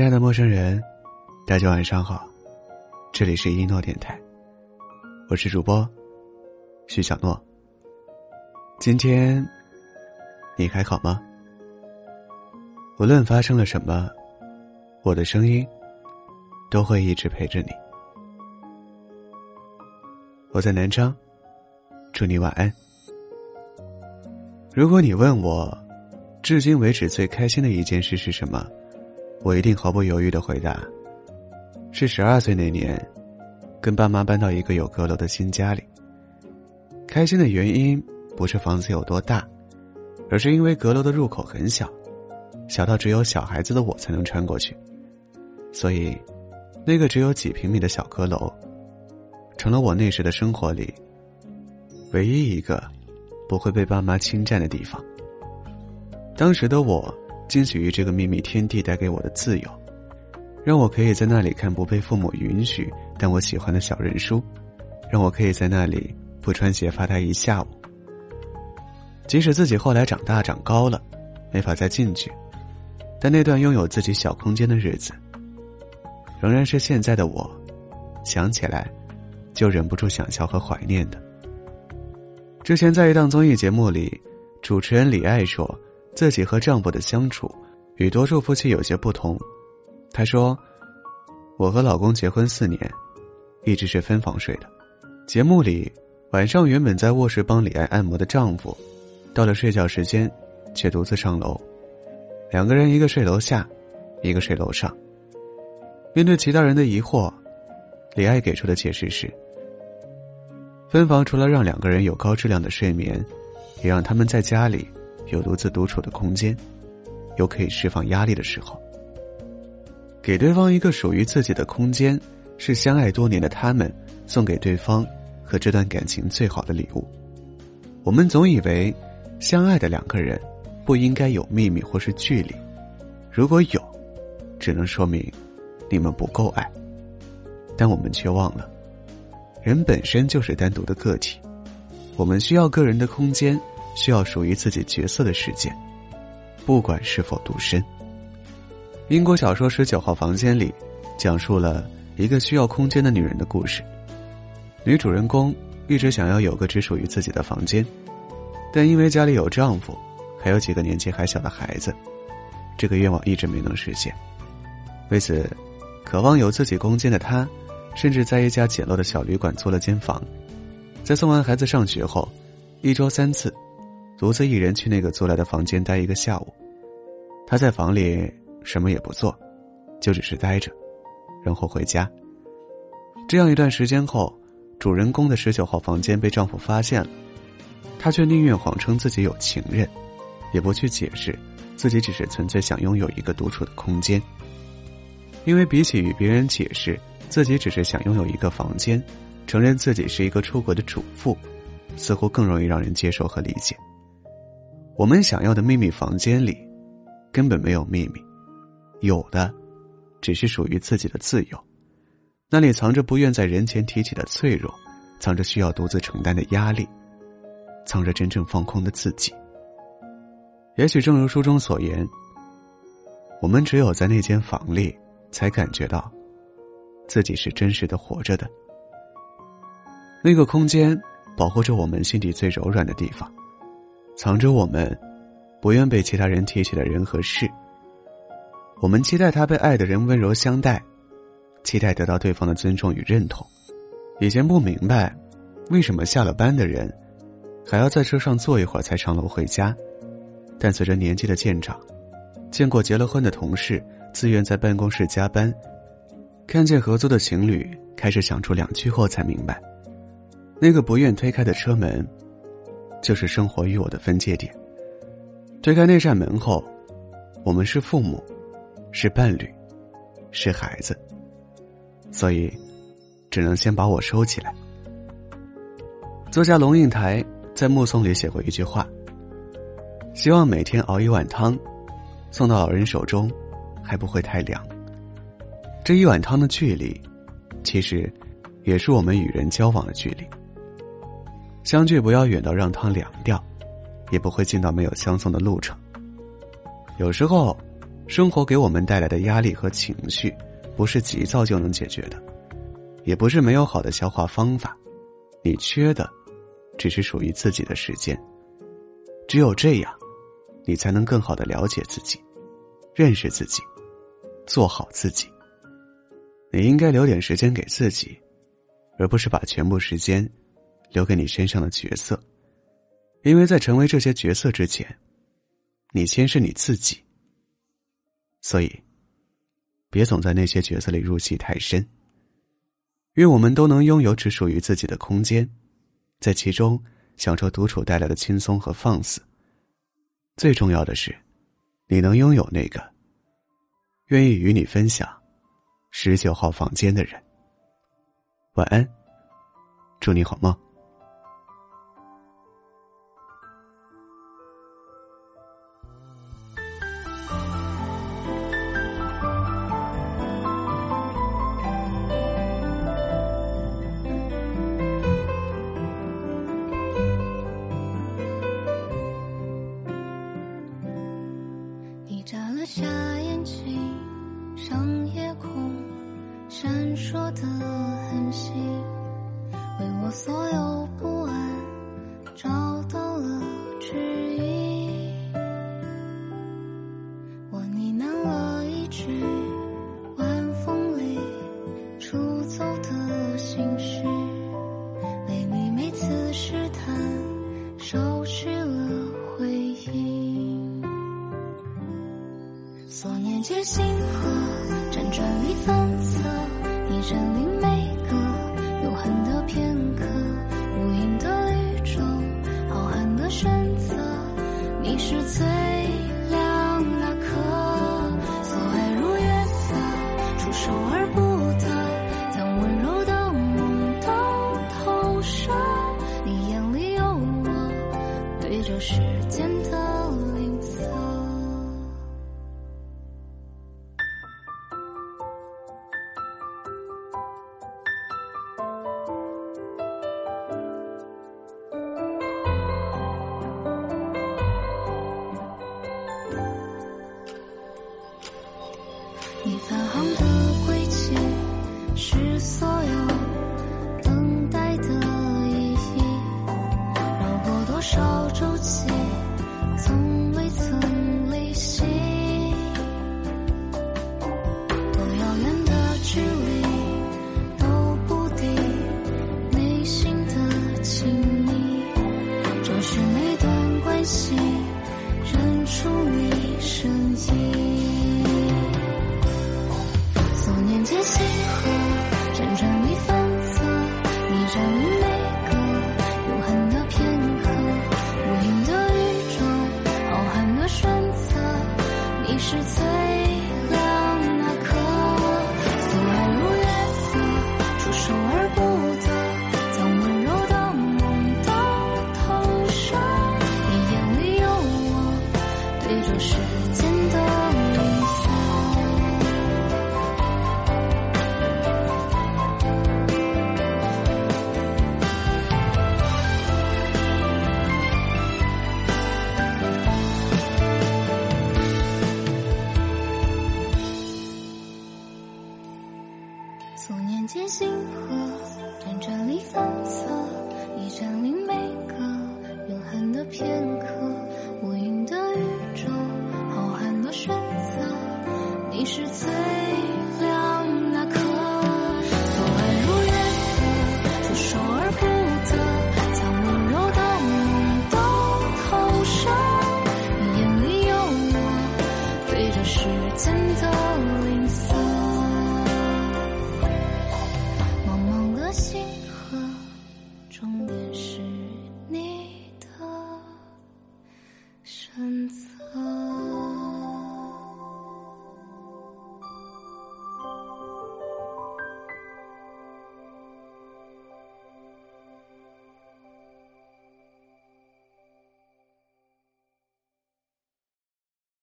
亲爱的陌生人，大家晚上好，这里是一诺电台，我是主播徐小诺。今天你还好吗？无论发生了什么，我的声音都会一直陪着你。我在南昌，祝你晚安。如果你问我，至今为止最开心的一件事是什么？我一定毫不犹豫的回答：是十二岁那年，跟爸妈搬到一个有阁楼的新家里。开心的原因不是房子有多大，而是因为阁楼的入口很小，小到只有小孩子的我才能穿过去。所以，那个只有几平米的小阁楼，成了我那时的生活里唯一一个不会被爸妈侵占的地方。当时的我。惊喜于这个秘密天地带给我的自由，让我可以在那里看不被父母允许但我喜欢的小人书，让我可以在那里不穿鞋发呆一下午。即使自己后来长大长高了，没法再进去，但那段拥有自己小空间的日子，仍然是现在的我想起来就忍不住想笑和怀念的。之前在一档综艺节目里，主持人李艾说。自己和丈夫的相处与多数夫妻有些不同，她说：“我和老公结婚四年，一直是分房睡的。节目里，晚上原本在卧室帮李爱按摩的丈夫，到了睡觉时间，却独自上楼，两个人一个睡楼下，一个睡楼上。面对其他人的疑惑，李爱给出的解释是：分房除了让两个人有高质量的睡眠，也让他们在家里。”有独自独处的空间，有可以释放压力的时候。给对方一个属于自己的空间，是相爱多年的他们送给对方和这段感情最好的礼物。我们总以为，相爱的两个人不应该有秘密或是距离，如果有，只能说明你们不够爱。但我们却忘了，人本身就是单独的个体，我们需要个人的空间。需要属于自己角色的世界，不管是否独身。英国小说《十九号房间》里，讲述了一个需要空间的女人的故事。女主人公一直想要有个只属于自己的房间，但因为家里有丈夫，还有几个年纪还小的孩子，这个愿望一直没能实现。为此，渴望有自己空间的她，甚至在一家简陋的小旅馆租了间房，在送完孩子上学后，一周三次。独自一人去那个租来的房间待一个下午，她在房里什么也不做，就只是待着，然后回家。这样一段时间后，主人公的十九号房间被丈夫发现了，她却宁愿谎称自己有情人，也不去解释自己只是纯粹想拥有一个独处的空间。因为比起与别人解释自己只是想拥有一个房间，承认自己是一个出轨的主妇，似乎更容易让人接受和理解。我们想要的秘密房间里，根本没有秘密，有的，只是属于自己的自由。那里藏着不愿在人前提起的脆弱，藏着需要独自承担的压力，藏着真正放空的自己。也许正如书中所言，我们只有在那间房里，才感觉到，自己是真实的活着的。那个空间，保护着我们心底最柔软的地方。藏着我们不愿被其他人提起的人和事。我们期待他被爱的人温柔相待，期待得到对方的尊重与认同。以前不明白，为什么下了班的人还要在车上坐一会儿才上楼回家。但随着年纪的渐长，见过结了婚的同事自愿在办公室加班，看见合租的情侣开始想出两句后，才明白，那个不愿推开的车门。就是生活与我的分界点。推开那扇门后，我们是父母，是伴侣，是孩子，所以只能先把我收起来。作家龙应台在《目送》里写过一句话：“希望每天熬一碗汤，送到老人手中，还不会太凉。”这一碗汤的距离，其实也是我们与人交往的距离。相聚不要远到让汤凉掉，也不会近到没有相送的路程。有时候，生活给我们带来的压力和情绪，不是急躁就能解决的，也不是没有好的消化方法。你缺的，只是属于自己的时间。只有这样，你才能更好的了解自己，认识自己，做好自己。你应该留点时间给自己，而不是把全部时间留给你身上的角色，因为在成为这些角色之前，你先是你自己。所以，别总在那些角色里入戏太深。愿我们都能拥有只属于自己的空间，在其中享受独处带来的轻松和放肆。最重要的是，你能拥有那个愿意与你分享十九号房间的人。晚安，祝你好梦。我所有不安找到了指引。我呢喃了一句晚风里出走的心事，为你每次试探收去了回应。所念皆星河，辗转里反侧。你占领每是。所念皆星河辗转里反侧一占领每个永恒的片刻无垠的宇宙浩瀚的选择你是最